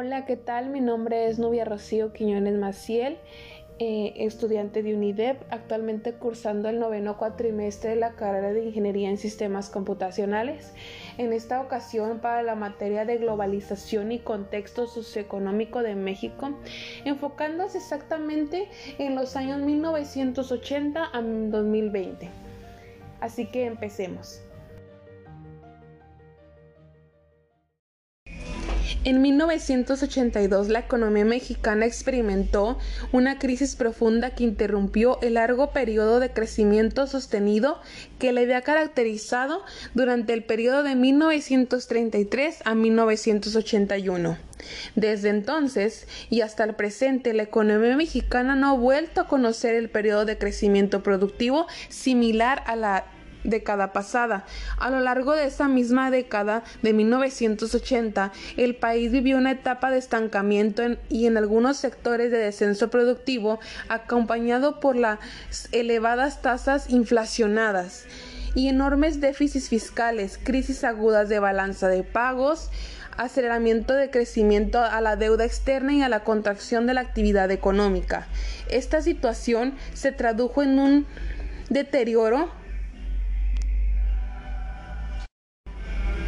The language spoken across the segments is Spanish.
Hola, ¿qué tal? Mi nombre es Nubia Rocío Quiñones Maciel, eh, estudiante de UNIDEP, actualmente cursando el noveno cuatrimestre de la carrera de Ingeniería en Sistemas Computacionales. En esta ocasión para la materia de globalización y contexto socioeconómico de México, enfocándose exactamente en los años 1980 a 2020. Así que empecemos. En 1982 la economía mexicana experimentó una crisis profunda que interrumpió el largo periodo de crecimiento sostenido que le había caracterizado durante el periodo de 1933 a 1981. Desde entonces y hasta el presente, la economía mexicana no ha vuelto a conocer el periodo de crecimiento productivo similar a la década pasada. A lo largo de esa misma década de 1980, el país vivió una etapa de estancamiento y en algunos sectores de descenso productivo, acompañado por las elevadas tasas inflacionadas y enormes déficits fiscales, crisis agudas de balanza de pagos, aceleramiento de crecimiento a la deuda externa y a la contracción de la actividad económica. Esta situación se tradujo en un deterioro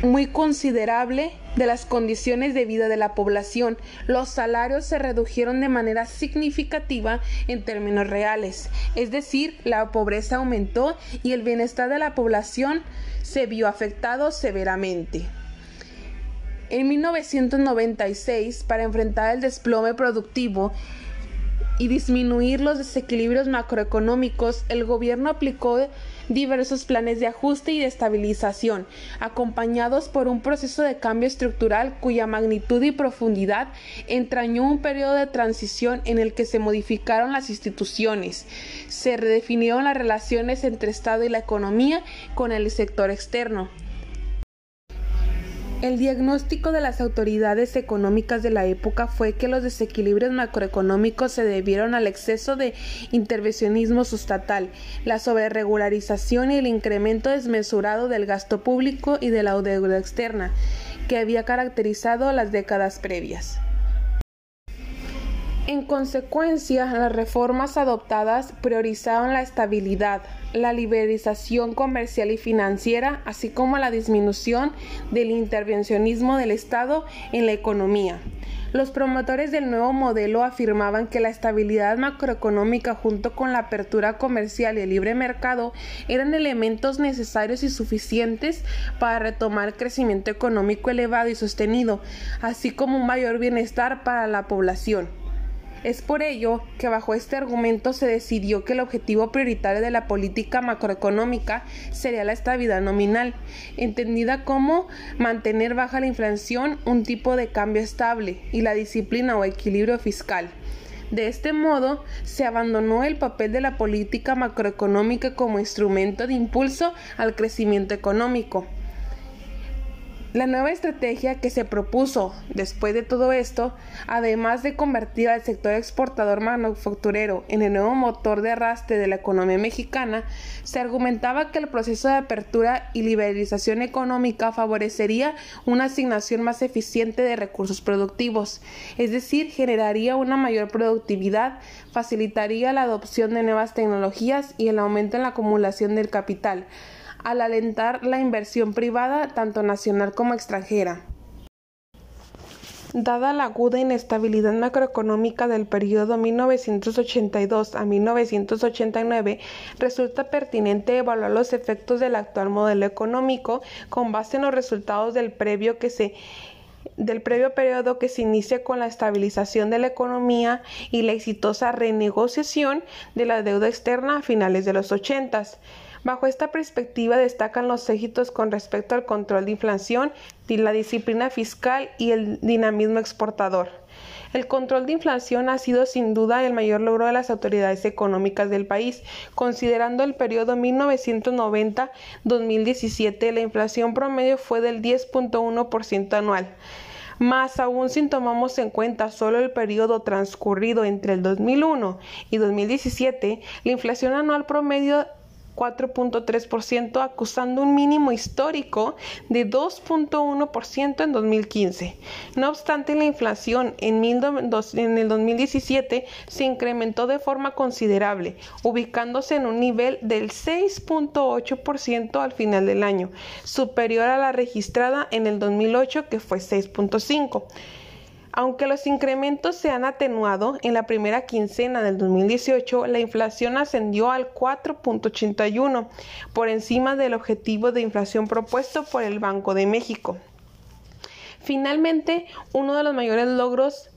muy considerable de las condiciones de vida de la población. Los salarios se redujeron de manera significativa en términos reales, es decir, la pobreza aumentó y el bienestar de la población se vio afectado severamente. En 1996, para enfrentar el desplome productivo, y disminuir los desequilibrios macroeconómicos, el gobierno aplicó diversos planes de ajuste y de estabilización, acompañados por un proceso de cambio estructural cuya magnitud y profundidad entrañó un periodo de transición en el que se modificaron las instituciones, se redefinieron las relaciones entre Estado y la economía con el sector externo, el diagnóstico de las autoridades económicas de la época fue que los desequilibrios macroeconómicos se debieron al exceso de intervencionismo sustatal, la sobreregularización y el incremento desmesurado del gasto público y de la deuda externa, que había caracterizado las décadas previas. En consecuencia, las reformas adoptadas priorizaron la estabilidad, la liberalización comercial y financiera, así como la disminución del intervencionismo del Estado en la economía. Los promotores del nuevo modelo afirmaban que la estabilidad macroeconómica junto con la apertura comercial y el libre mercado eran elementos necesarios y suficientes para retomar crecimiento económico elevado y sostenido, así como un mayor bienestar para la población. Es por ello que bajo este argumento se decidió que el objetivo prioritario de la política macroeconómica sería la estabilidad nominal, entendida como mantener baja la inflación, un tipo de cambio estable y la disciplina o equilibrio fiscal. De este modo, se abandonó el papel de la política macroeconómica como instrumento de impulso al crecimiento económico. La nueva estrategia que se propuso después de todo esto, además de convertir al sector exportador manufacturero en el nuevo motor de arrastre de la economía mexicana, se argumentaba que el proceso de apertura y liberalización económica favorecería una asignación más eficiente de recursos productivos, es decir, generaría una mayor productividad, facilitaría la adopción de nuevas tecnologías y el aumento en la acumulación del capital, al alentar la inversión privada tanto nacional como extranjera. Dada la aguda inestabilidad macroeconómica del periodo 1982 a 1989, resulta pertinente evaluar los efectos del actual modelo económico con base en los resultados del previo que periodo que se inicia con la estabilización de la economía y la exitosa renegociación de la deuda externa a finales de los ochentas. Bajo esta perspectiva destacan los éxitos con respecto al control de inflación, la disciplina fiscal y el dinamismo exportador. El control de inflación ha sido sin duda el mayor logro de las autoridades económicas del país. Considerando el periodo 1990-2017, la inflación promedio fue del 10.1% anual. Más aún si tomamos en cuenta solo el periodo transcurrido entre el 2001 y 2017, la inflación anual promedio 4.3%, acusando un mínimo histórico de 2.1% en 2015. No obstante, la inflación en, el 2017 se incrementó de forma considerable, ubicándose en un nivel del 6.8% al final del año, superior a la registrada en el 2008 que fue 6.5%. Aunque los incrementos se han atenuado, en la primera quincena del 2018 la inflación ascendió al 4.81, por encima del objetivo de inflación propuesto por el Banco de México. Finalmente, uno de los mayores logros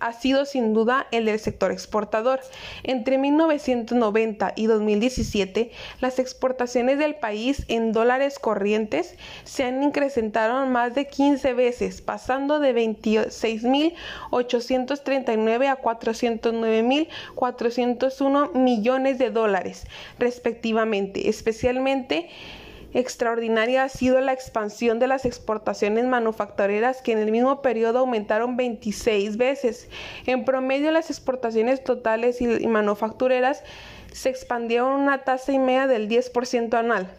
ha sido sin duda el del sector exportador. Entre 1990 y 2017, las exportaciones del país en dólares corrientes se han incrementaron más de 15 veces, pasando de 26.839 a 409.401 millones de dólares, respectivamente, especialmente extraordinaria ha sido la expansión de las exportaciones manufactureras que en el mismo periodo aumentaron 26 veces. En promedio las exportaciones totales y manufactureras se expandieron una tasa y media del 10% anual.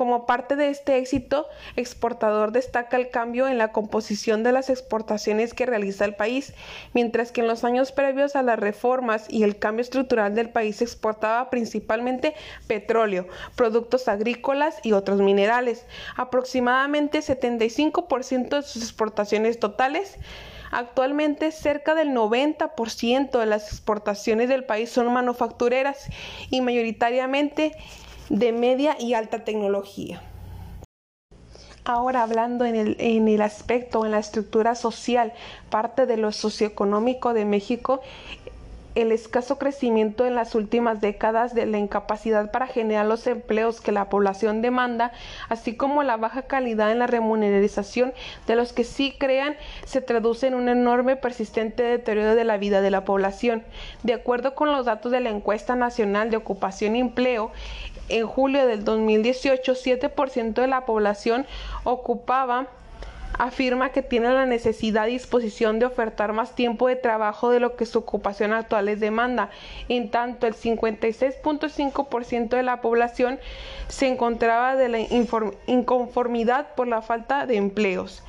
Como parte de este éxito exportador destaca el cambio en la composición de las exportaciones que realiza el país, mientras que en los años previos a las reformas y el cambio estructural del país exportaba principalmente petróleo, productos agrícolas y otros minerales. Aproximadamente 75% de sus exportaciones totales Actualmente cerca del 90% de las exportaciones del país son manufactureras y mayoritariamente de media y alta tecnología. Ahora hablando en el, en el aspecto, en la estructura social, parte de lo socioeconómico de México el escaso crecimiento en las últimas décadas de la incapacidad para generar los empleos que la población demanda, así como la baja calidad en la remuneración de los que sí crean, se traduce en un enorme persistente deterioro de la vida de la población. De acuerdo con los datos de la encuesta nacional de ocupación y empleo, en julio del 2018, 7% de la población ocupaba afirma que tiene la necesidad y disposición de ofertar más tiempo de trabajo de lo que su ocupación actual les demanda. En tanto, el 56.5% de la población se encontraba de la inconformidad por la falta de empleos.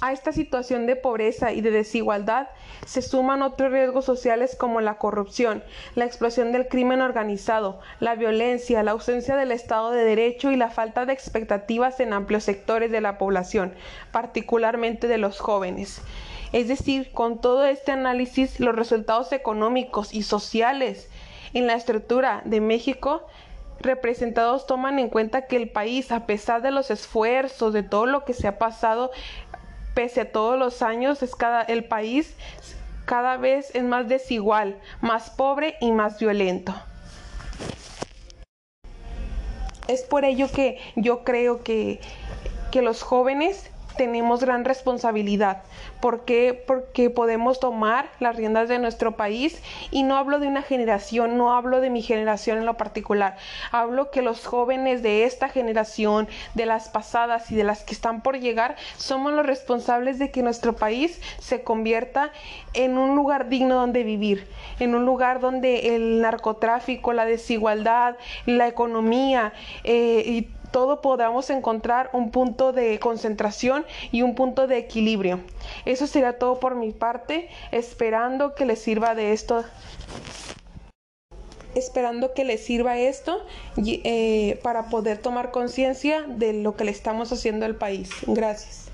A esta situación de pobreza y de desigualdad se suman otros riesgos sociales como la corrupción, la explosión del crimen organizado, la violencia, la ausencia del Estado de Derecho y la falta de expectativas en amplios sectores de la población, particularmente de los jóvenes. Es decir, con todo este análisis, los resultados económicos y sociales en la estructura de México representados toman en cuenta que el país, a pesar de los esfuerzos, de todo lo que se ha pasado, pese a todos los años, es cada, el país cada vez es más desigual, más pobre y más violento. Es por ello que yo creo que, que los jóvenes tenemos gran responsabilidad. ¿Por qué? Porque podemos tomar las riendas de nuestro país y no hablo de una generación, no hablo de mi generación en lo particular. Hablo que los jóvenes de esta generación, de las pasadas y de las que están por llegar, somos los responsables de que nuestro país se convierta en un lugar digno donde vivir, en un lugar donde el narcotráfico, la desigualdad, la economía eh, y todo podamos encontrar un punto de concentración y un punto de equilibrio. Eso será todo por mi parte, esperando que les sirva de esto. Esperando que les sirva esto eh, para poder tomar conciencia de lo que le estamos haciendo al país. Gracias.